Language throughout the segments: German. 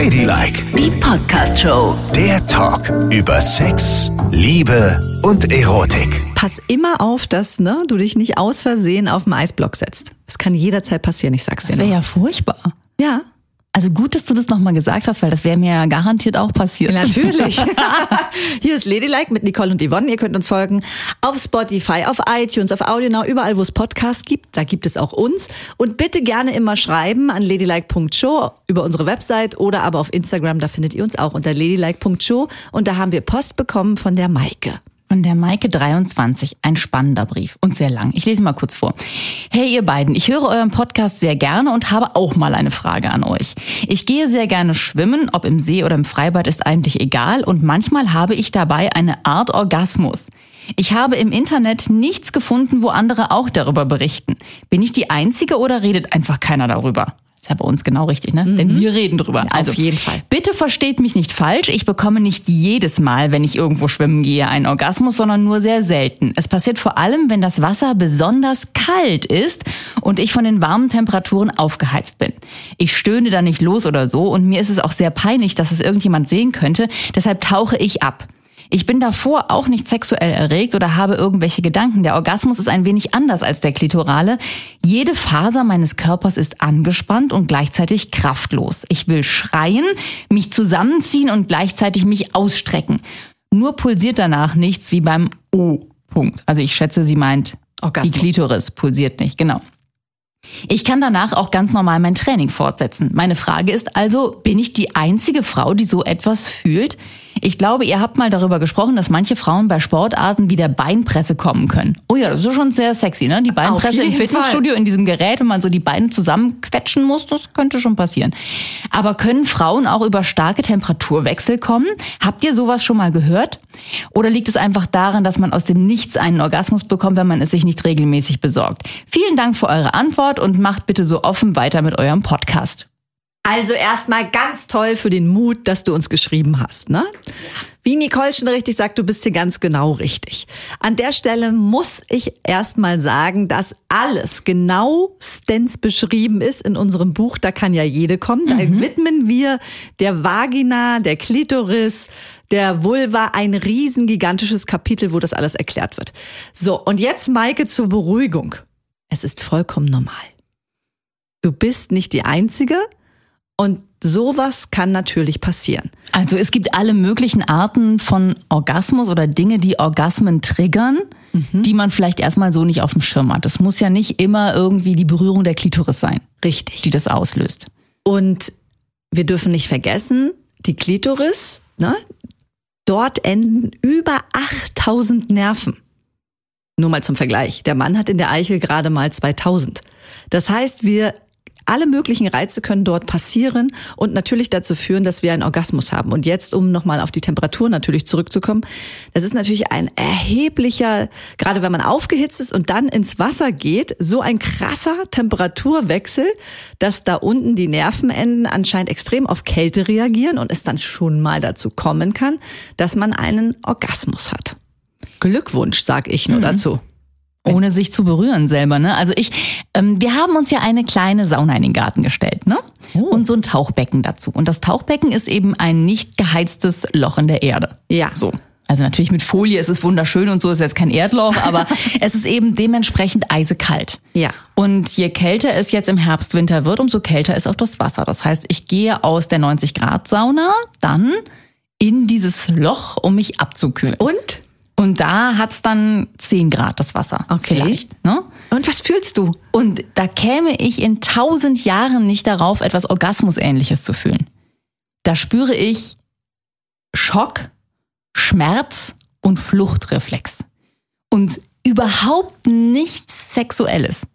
Ladylike, Die Podcast-Show. der Talk über Sex, Liebe und Erotik. Pass immer auf, dass ne, du dich nicht aus Versehen auf den Eisblock setzt. Es kann jederzeit passieren, ich sag's dir Das wäre ja furchtbar. Ja, Also gut, dass du das nochmal gesagt hast, weil das wäre mir ja garantiert auch passiert. natürlich. Hier ist Ladylike mit Nicole und Yvonne. Ihr könnt uns folgen auf Spotify, auf iTunes, auf AudioNow, überall, wo es Podcasts gibt. Da gibt es auch uns. Und bitte gerne immer schreiben an ladylike.show über unsere Website oder aber auf Instagram. Da findet ihr uns auch unter ladylike.show. Und da haben wir Post bekommen von der Maike. Von der Maike 23, ein spannender Brief und sehr lang. Ich lese mal kurz vor. Hey ihr beiden, ich höre euren Podcast sehr gerne und habe auch mal eine Frage an euch. Ich gehe sehr gerne schwimmen, ob im See oder im Freibad ist eigentlich egal und manchmal habe ich dabei eine Art Orgasmus. Ich habe im Internet nichts gefunden, wo andere auch darüber berichten. Bin ich die Einzige oder redet einfach keiner darüber? Ist ja bei uns genau richtig, ne? Denn wir reden drüber. auf also jeden Fall. Bitte versteht mich nicht falsch. Ich bekomme nicht jedes Mal, wenn ich irgendwo schwimmen gehe, einen Orgasmus, sondern nur sehr selten. Es passiert vor allem, wenn das Wasser besonders kalt ist und ich von den warmen Temperaturen aufgeheizt bin. Ich stöhne da nicht los oder so und mir ist es auch sehr peinlich, dass es irgendjemand sehen könnte. Deshalb tauche ich ab. Ich bin davor auch nicht sexuell erregt oder habe irgendwelche Gedanken. Der Orgasmus ist ein wenig anders als der klitorale. Jede Faser meines Körpers ist angespannt und gleichzeitig kraftlos. Ich will schreien, mich zusammenziehen und gleichzeitig mich ausstrecken. Nur pulsiert danach nichts wie beim O-Punkt. Also ich schätze, sie meint, Orgasmus. die Klitoris pulsiert nicht, genau. Ich kann danach auch ganz normal mein Training fortsetzen. Meine Frage ist also, bin ich die einzige Frau, die so etwas fühlt? Ich glaube, ihr habt mal darüber gesprochen, dass manche Frauen bei Sportarten wie der Beinpresse kommen können. Oh ja, das ist schon sehr sexy, ne? Die Beinpresse im Fitnessstudio in diesem Gerät, wenn man so die Beine zusammenquetschen muss, das könnte schon passieren. Aber können Frauen auch über starke Temperaturwechsel kommen? Habt ihr sowas schon mal gehört? Oder liegt es einfach daran, dass man aus dem Nichts einen Orgasmus bekommt, wenn man es sich nicht regelmäßig besorgt? Vielen Dank für eure Antwort und macht bitte so offen weiter mit eurem Podcast. Also erstmal ganz toll für den Mut, dass du uns geschrieben hast. Ne? Wie Nicole schon richtig sagt, du bist hier ganz genau richtig. An der Stelle muss ich erstmal sagen, dass alles genauestens beschrieben ist in unserem Buch. Da kann ja jede kommen. Da widmen wir der Vagina, der Klitoris, der Vulva ein riesengigantisches Kapitel, wo das alles erklärt wird. So, und jetzt Maike zur Beruhigung. Es ist vollkommen normal. Du bist nicht die Einzige und sowas kann natürlich passieren. Also es gibt alle möglichen Arten von Orgasmus oder Dinge, die Orgasmen triggern, die man vielleicht erstmal so nicht auf dem Schirm hat. Das muss ja nicht immer irgendwie die Berührung der Klitoris sein, Richtig. die das auslöst. Und wir dürfen nicht vergessen, die Klitoris, ne, dort enden über 8000 Nerven. Nur mal zum Vergleich. Der Mann hat in der Eichel gerade mal 2000. Das heißt, wir alle möglichen Reize können dort passieren und natürlich dazu führen, dass wir einen Orgasmus haben. Und jetzt, um nochmal auf die Temperatur natürlich zurückzukommen, das ist natürlich ein erheblicher, gerade wenn man aufgehitzt ist und dann ins Wasser geht, so ein krasser Temperaturwechsel, dass da unten die Nervenenden anscheinend extrem auf Kälte reagieren und es dann schon mal dazu kommen kann, dass man einen Orgasmus hat. Glückwunsch, sag ich nur dazu. Ohne sich zu berühren selber, ne? Also ich, ähm, wir haben uns ja eine kleine Sauna in den Garten gestellt, ne? Und so ein Tauchbecken dazu. Und das Tauchbecken ist eben ein nicht geheiztes Loch in der Erde. Ja. So. Also natürlich mit Folie, es ist wunderschön und so ist jetzt kein Erdloch, aber es ist eben dementsprechend eisekalt. Ja. Und je kälter es jetzt im Herbst, Winter wird, umso kälter ist auch das Wasser. Das heißt, ich gehe aus der 90 Grad Sauna dann in dieses Loch, um mich abzukühlen. Und? Und da hat's dann 10 Grad, das Wasser. Okay. Vielleicht. Ne? Und was fühlst du? Und da käme ich in tausend Jahren nicht darauf, etwas Orgasmusähnliches zu fühlen. Da spüre ich Schock, Schmerz und Fluchtreflex. Und überhaupt nichts Sexuelles.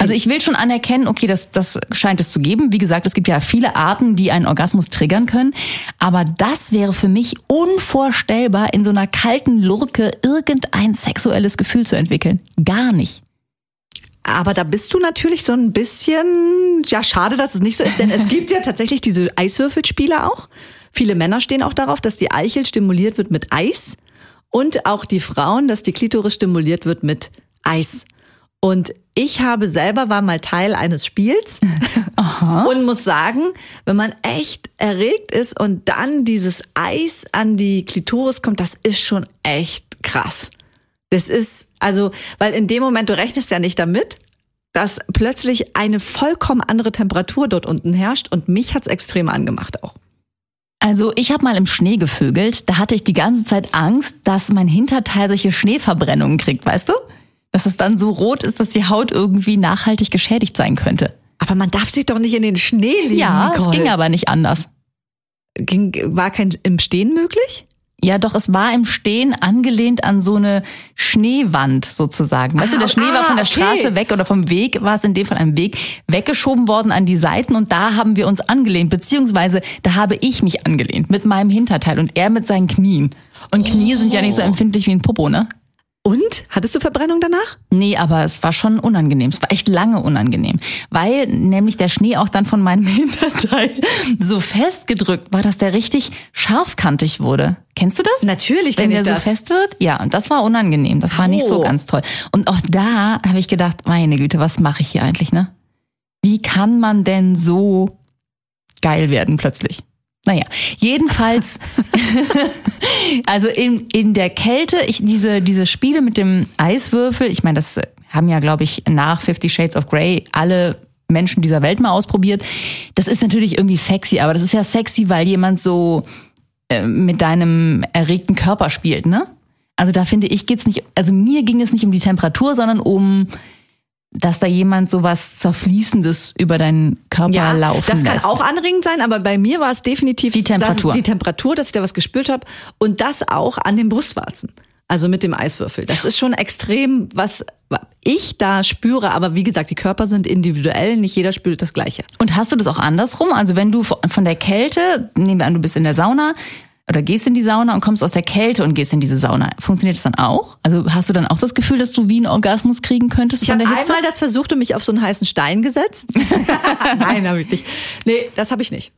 Also ich will schon anerkennen, okay, das, das scheint es zu geben. Wie gesagt, es gibt ja viele Arten, die einen Orgasmus triggern können. Aber das wäre für mich unvorstellbar, in so einer kalten Lurke irgendein sexuelles Gefühl zu entwickeln. Gar nicht. Aber da bist du natürlich so ein bisschen, ja, schade, dass es nicht so ist, denn es gibt ja tatsächlich diese Eiswürfelspiele auch. Viele Männer stehen auch darauf, dass die Eichel stimuliert wird mit Eis und auch die Frauen, dass die Klitoris stimuliert wird mit Eis. Und ich habe selber war mal Teil eines Spiels Und muss sagen, wenn man echt erregt ist und dann dieses Eis an die Klitoris kommt, das ist schon echt krass. Das ist, also, weil in dem Moment, du rechnest ja nicht damit, dass plötzlich eine vollkommen andere Temperatur dort unten herrscht und mich hat's extrem angemacht auch. Also ich habe mal im Schnee gevögelt, da hatte ich die ganze Zeit Angst, dass mein Hinterteil solche Schneeverbrennungen kriegt, weißt du? Dass es dann so rot ist, dass die Haut irgendwie nachhaltig geschädigt sein könnte. Aber man darf sich doch nicht in den Schnee legen. Ja, Nicole. es ging aber nicht anders. Ging, war kein im Stehen möglich? Ja, doch, es war im Stehen angelehnt an so eine Schneewand sozusagen. Weißt du, Ah, der Schnee war ah, von der okay. Straße weg oder vom Weg, war es in dem von einem Weg, weggeschoben worden an die Seiten und da haben wir uns angelehnt, beziehungsweise da habe ich mich angelehnt mit meinem Hinterteil und er mit seinen Knien. Und Knie sind ja nicht so empfindlich wie ein Popo, ne? Und? Hattest du Verbrennung danach? Nee, aber es war schon unangenehm. Es war echt lange unangenehm. Weil nämlich der Schnee auch dann von meinem Hinterteil so festgedrückt war, dass der richtig scharfkantig wurde. Kennst du das? Natürlich Wenn der so das. fest wird? Ja, und das war unangenehm. Das war nicht so ganz toll. Und auch da habe ich gedacht, meine Güte, was mache ich hier eigentlich, ne? Wie kann man denn so geil werden plötzlich? Naja, jedenfalls, also in, in der Kälte, ich, diese, diese Spiele mit dem Eiswürfel, ich meine, das haben ja, glaube ich, nach Fifty Shades of Grey alle Menschen dieser Welt mal ausprobiert. Das ist natürlich irgendwie sexy, aber das ist ja sexy, weil jemand so äh, mit deinem erregten Körper spielt, ne? Also da finde ich, geht's nicht, also mir ging es nicht um die Temperatur, sondern um, dass da jemand so was Zerfließendes über deinen Körper laufen das kann lässt. auch anregend sein, aber bei mir war es definitiv Die Temperatur. Dass, die Temperatur, dass ich da was gespürt habe und das auch an den Brustwarzen. Also mit dem Eiswürfel. Das ist schon extrem, was ich da spüre. Aber wie gesagt, die Körper sind individuell. Nicht jeder spürt das Gleiche. Und hast du das auch andersrum? Also wenn du von der Kälte, nehmen wir an, du bist in der Sauna oder gehst in die Sauna und kommst aus der Kälte und gehst in diese Sauna, funktioniert das dann auch? Also hast du dann auch das Gefühl, dass du wie einen Orgasmus kriegen könntest Ich von habe der Hitze? einmal das versucht und mich auf so einen heißen Stein gesetzt. Nein, habe ich nicht. Nee, das habe ich nicht.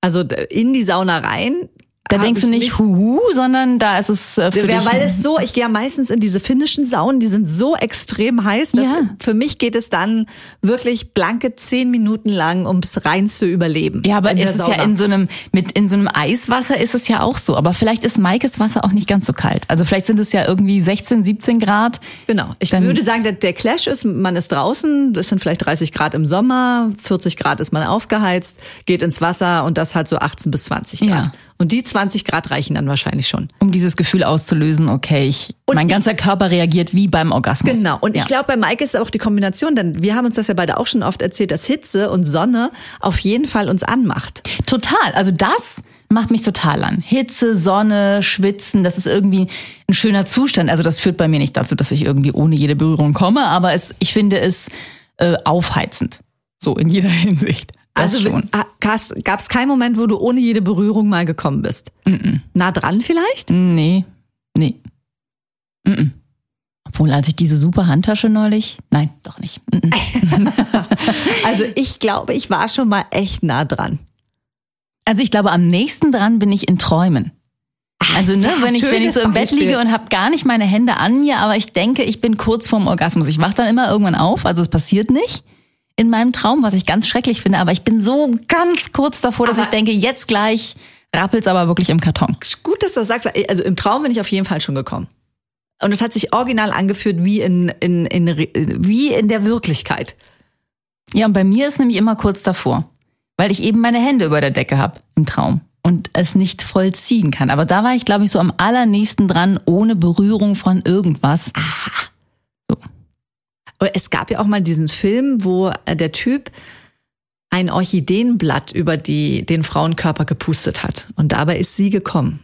Also in die Sauna rein. Da denkst du ich nicht, huhu, sondern da ist es äh, für Ja, dich. weil es so, ich gehe ja meistens in diese finnischen Saunen, die sind so extrem heiß. Dass Ja. Für mich geht es dann wirklich blanke zehn Minuten lang, ums rein zu überleben. ja, aber ist es ja in so einem, mit in so einem Eiswasser ist es ja auch so. Aber vielleicht ist Maikes Wasser auch nicht ganz so kalt. Also vielleicht sind es ja irgendwie 16, 17 Grad. Genau. Ich Dann- würde sagen, der, der Clash ist, man ist draußen, das sind vielleicht 30 Grad im Sommer, 40 Grad ist man aufgeheizt, geht ins Wasser und das halt so 18 bis 20 Grad. Ja. Und die 20 Grad reichen dann wahrscheinlich schon. Um dieses Gefühl auszulösen, okay, ich, Und mein ich- ganzer Körper reagiert wie beim Orgasmus. Genau. Und ja. ich glaube, bei Mike ist auch die Kombination, denn wir haben uns das ja beide auch schon oft erzählt, dass Hitze und Sonne auf jeden Fall uns anmacht. Total. Also das macht mich total an. Hitze, Sonne, Schwitzen, das ist irgendwie ein schöner Zustand. Also das führt bei mir nicht dazu, dass ich irgendwie ohne jede Berührung komme, aber es, ich finde es äh, aufheizend. So in jeder Hinsicht. Das also schon. gab es keinen Moment, wo du ohne jede Berührung mal gekommen bist? Nah dran vielleicht? Nee, nee. Mm -mm. Obwohl, als ich diese super Handtasche neulich, nein, doch nicht. Mm -mm. Also ich glaube, ich war schon mal echt nah dran. Also ich glaube, am nächsten dran bin ich in Träumen. Also ne, ja, wenn ich wenn ich so im Bett Beispiel. liege und habe gar nicht meine Hände an mir, aber ich denke, ich bin kurz vorm Orgasmus. Ich wach dann immer irgendwann auf, also es passiert nicht in meinem Traum, was ich ganz schrecklich finde, aber ich bin so ganz kurz davor, dass Aber- ich denke, jetzt gleich rappelt's aber wirklich im Karton. Gut, dass du das sagst. Also im Traum bin ich auf jeden Fall schon gekommen. Und es hat sich original angefühlt wie in, in, in, wie in der Wirklichkeit. Ja, und bei mir ist nämlich immer kurz davor, weil ich eben meine Hände über der Decke habe im Traum und es nicht vollziehen kann. Aber da war ich, glaube ich, so am allernächsten dran, ohne Berührung von irgendwas. Und Es gab ja auch mal diesen Film, wo äh, der Typ ein Orchideenblatt über die, den Frauenkörper gepustet hat. Und dabei ist sie gekommen.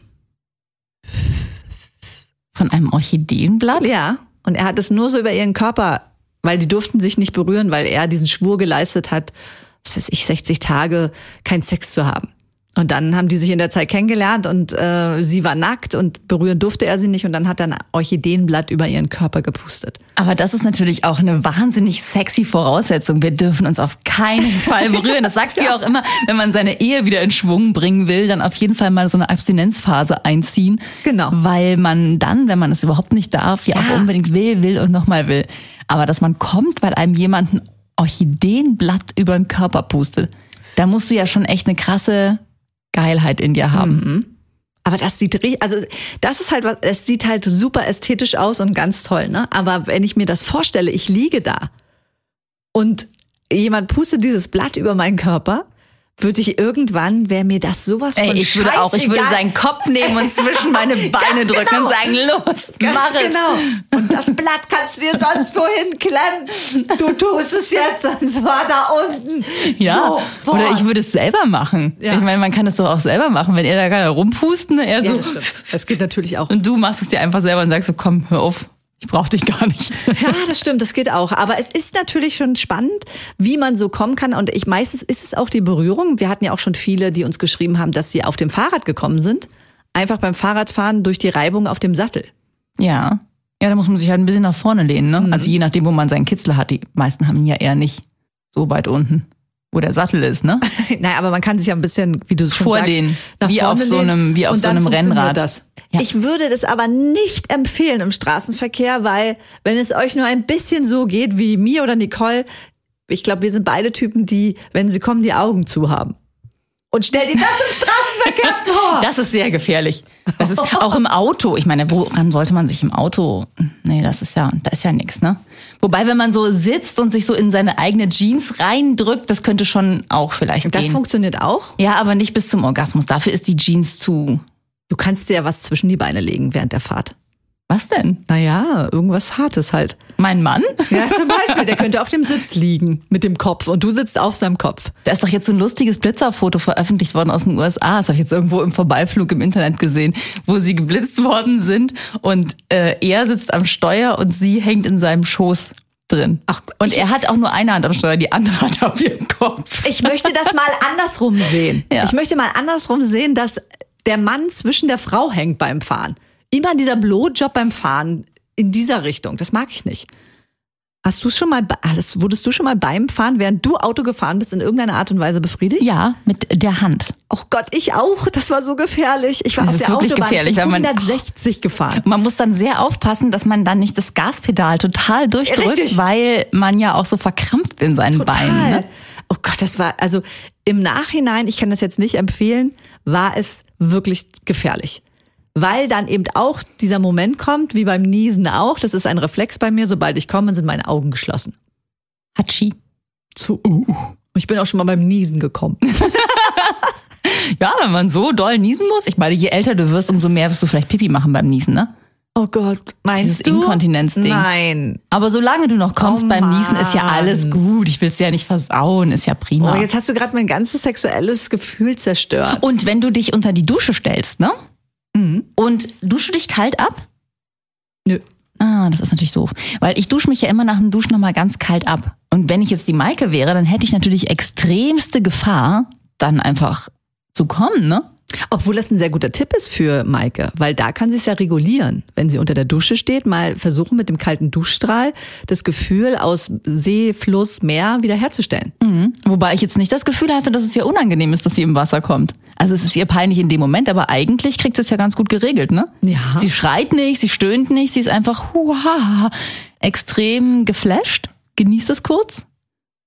Von einem Orchideenblatt? Ja. Und er hat es nur so über ihren Körper, weil die durften sich nicht berühren, weil er diesen Schwur geleistet hat, was weiß ich, 60 Tage keinen Sex zu haben. Und dann haben die sich in der Zeit kennengelernt und äh, sie war nackt und berühren durfte er sie nicht und dann hat er ein Orchideenblatt über ihren Körper gepustet. Aber das ist natürlich auch eine wahnsinnig sexy Voraussetzung. Wir dürfen uns auf keinen Fall berühren. Das sagst du ja auch immer, wenn man seine Ehe wieder in Schwung bringen will, dann auf jeden Fall mal so eine Abstinenzphase einziehen. Genau. Weil man dann, wenn man es überhaupt nicht darf, ja, auch unbedingt will, will und nochmal will. Aber dass man kommt, weil einem jemand ein Orchideenblatt über den Körper pustet, da musst du ja schon echt eine krasse Geilheit in dir haben. Aber das sieht richtig, also das ist halt was, es sieht halt super ästhetisch aus und ganz toll, ne? Aber wenn ich mir das vorstelle, ich liege da und jemand pustet dieses Blatt über meinen Körper, würde ich irgendwann, wäre mir das sowas von Ey, ich würde auch, ich würde seinen Kopf nehmen und zwischen meine Beine Ganz drücken genau. und sagen, los, Ganz mach es. genau. Und das Blatt kannst du dir sonst wohin klemmen. Du tust es jetzt, sonst war da unten. Ja, So, oder ich würde es selber machen. Ja. Ich meine, man kann es doch auch selber machen, wenn er da gerade rumpusten, er Ja, so, das. Das geht natürlich auch. und du machst es dir einfach selber und sagst so, komm, hör auf, ich brauch dich gar nicht. Ja, das stimmt, das geht auch. Aber es ist natürlich schon spannend, wie man so kommen kann. Und ich meistens ist es auch die Berührung. Wir hatten ja auch schon viele, die uns geschrieben haben, dass sie auf dem Fahrrad gekommen sind. Einfach beim Fahrradfahren durch die Reibung auf dem Sattel. Ja. Ja, da muss man sich halt ein bisschen nach vorne lehnen, ne? Mhm. Also je nachdem, wo man seinen Kitzel hat. Die meisten haben ihn ja eher nicht so weit unten, wo der Sattel ist, ne? Naja, aber man kann sich ja ein bisschen, wie du es schon Vorlehnen. sagst, Wie auf so einem- wie auf so einem Rennrad. Das. Ja. Ich würde das aber nicht empfehlen im Straßenverkehr, weil wenn es euch nur ein bisschen so geht wie mir oder Nicole, ich glaube, wir sind beide Typen, die, wenn sie kommen, die Augen zu haben. Und stell dir das im Straßenverkehr. Das ist sehr gefährlich. Das ist auch im Auto. Ich meine, woran sollte man sich im Auto? Nee, das ist ja, da ist ja nichts, ne? Wobei, wenn man so sitzt und sich so in seine eigene Jeans reindrückt, das könnte schon auch vielleicht Das gehen. funktioniert auch. Ja, aber nicht bis zum Orgasmus. Dafür ist die Jeans zu. Du kannst dir ja was zwischen die Beine legen während der Fahrt. Was denn? Naja, irgendwas Hartes halt. Mein Mann? Ja, zum Beispiel, der könnte auf dem Sitz liegen mit dem Kopf und du sitzt auf seinem Kopf. Da ist doch jetzt so ein lustiges Blitzerfoto veröffentlicht worden aus den USA. Das habe ich jetzt irgendwo im Vorbeiflug im Internet gesehen, wo sie geblitzt worden sind und äh, er sitzt am Steuer und sie hängt in seinem Schoß drin. Ach, und er hat auch nur eine Hand am Steuer, die andere hat auf ihrem Kopf. Ich möchte das mal andersrum sehen. Ja. Ich möchte mal andersrum sehen, dass der Mann zwischen der Frau hängt beim Fahren. Immer dieser Blowjob beim Fahren in dieser Richtung. Das mag ich nicht. Hast du schon mal, wurdest du schon mal beim Fahren, während du Auto gefahren bist, in irgendeiner Art und Weise befriedigt? Ja, mit der Hand. Oh Gott, ich auch. Das war so gefährlich. Ich war Das auf der Autobahn gefährlich, ich bin weil man- 160 gefahren. Man muss dann sehr aufpassen, dass man dann nicht das Gaspedal total durchdrückt, Richtig. weil man ja auch so verkrampft in seinen Total. Beinen. Ne? Oh Gott, das war, also im Nachhinein, ich kann das jetzt nicht empfehlen, war es wirklich gefährlich. Weil dann eben auch dieser Moment kommt, wie beim Niesen auch, das ist ein Reflex bei mir, sobald ich komme, sind meine Augen geschlossen. Hatschi. Zu, uh, uh. Ich bin auch schon mal beim Niesen gekommen. Ja, wenn man so doll niesen muss. Ich meine, je älter du wirst, umso mehr wirst du vielleicht Pipi machen beim Niesen, ne? Oh Gott, meinst Dieses du? Inkontinenzding. Nein. Aber solange du noch kommst Oh beim Niesen, ist ja Mann. alles gut. Ich will es ja nicht versauen, ist ja prima. Oh, jetzt hast du gerade mein ganzes sexuelles Gefühl zerstört. Und wenn du dich unter die Dusche stellst, ne? Mhm. Und dusche dich kalt ab? Nö. Ah, das ist natürlich doof. Weil ich dusche mich ja immer nach dem Duschen nochmal ganz kalt ab. Und wenn ich jetzt die Maike wäre, dann hätte ich natürlich extremste Gefahr, dann einfach zu kommen, ne? Obwohl das ein sehr guter Tipp ist für Maike, weil da kann sie es ja regulieren. Wenn sie unter der Dusche steht, mal versuchen mit dem kalten Duschstrahl das Gefühl aus See, Fluss, Meer wiederherzustellen. Mhm. Wobei ich jetzt nicht das Gefühl hatte, dass es ihr unangenehm ist, dass sie im Wasser kommt. Also es ist ihr peinlich in dem Moment, aber eigentlich kriegt sie es ja ganz gut geregelt, ne? Ja. Sie schreit nicht, sie stöhnt nicht, sie ist einfach huha, extrem geflasht, genießt es kurz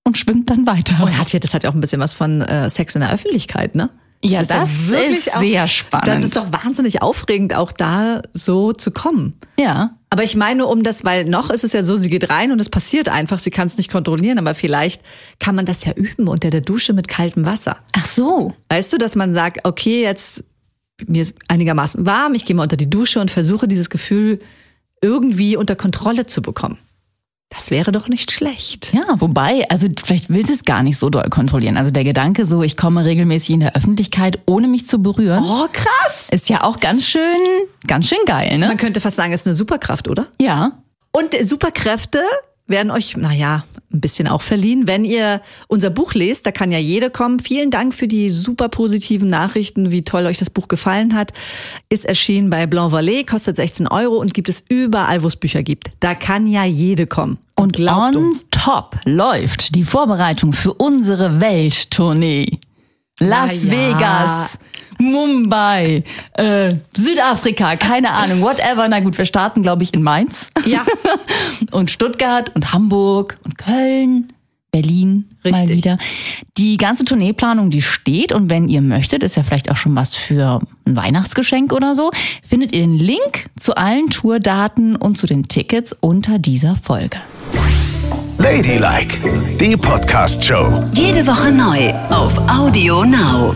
und schwimmt dann weiter. Und hat ja, das hat ja auch ein bisschen was von äh, Sex in der Öffentlichkeit, ne? Ja, ja das wirklich ist auch- sehr spannend. Das ist doch wahnsinnig aufregend, auch da so zu kommen. ja. Aber ich meine, um das, weil noch ist es ja so, sie geht rein und es passiert einfach, sie kann es nicht kontrollieren, aber vielleicht kann man das ja üben unter der Dusche mit kaltem Wasser. Ach so. Weißt du, dass man sagt, okay, jetzt mir ist einigermaßen warm, ich gehe mal unter die Dusche und versuche dieses Gefühl irgendwie unter Kontrolle zu bekommen. Das wäre doch nicht schlecht. Ja, wobei, also vielleicht will sie es gar nicht so doll kontrollieren. Also der Gedanke so, ich komme regelmäßig in der Öffentlichkeit, ohne mich zu berühren, Oh, krass. ist ja auch ganz schön, ganz schön geil, ne? Man könnte fast sagen, es ist eine Superkraft, oder? Ja. Und Superkräfte werden euch, naja, ein bisschen auch verliehen, wenn ihr unser Buch lest. Da kann ja jede kommen. Vielen Dank für die super positiven Nachrichten, wie toll euch das Buch gefallen hat. Ist erschienen bei Blanc Vallée, kostet 16 Euro und gibt es überall, wo es Bücher gibt. Da kann ja jede kommen. Und glaubt on uns. top läuft die Vorbereitung für unsere Welttournee. Las ja. Vegas, Mumbai, äh, Südafrika, keine Ahnung, whatever. Na gut, wir starten, glaube ich, in Mainz. Ja. und Stuttgart und Hamburg und Köln, Berlin mal Richtig. wieder. Die ganze Tourneeplanung, die steht und wenn ihr möchtet, ist ja vielleicht auch schon was für ein Weihnachtsgeschenk oder so, findet ihr den Link zu allen Tourdaten und zu den Tickets unter dieser Folge. Ladylike, die Podcast-Show. Jede Woche neu auf Audio Now.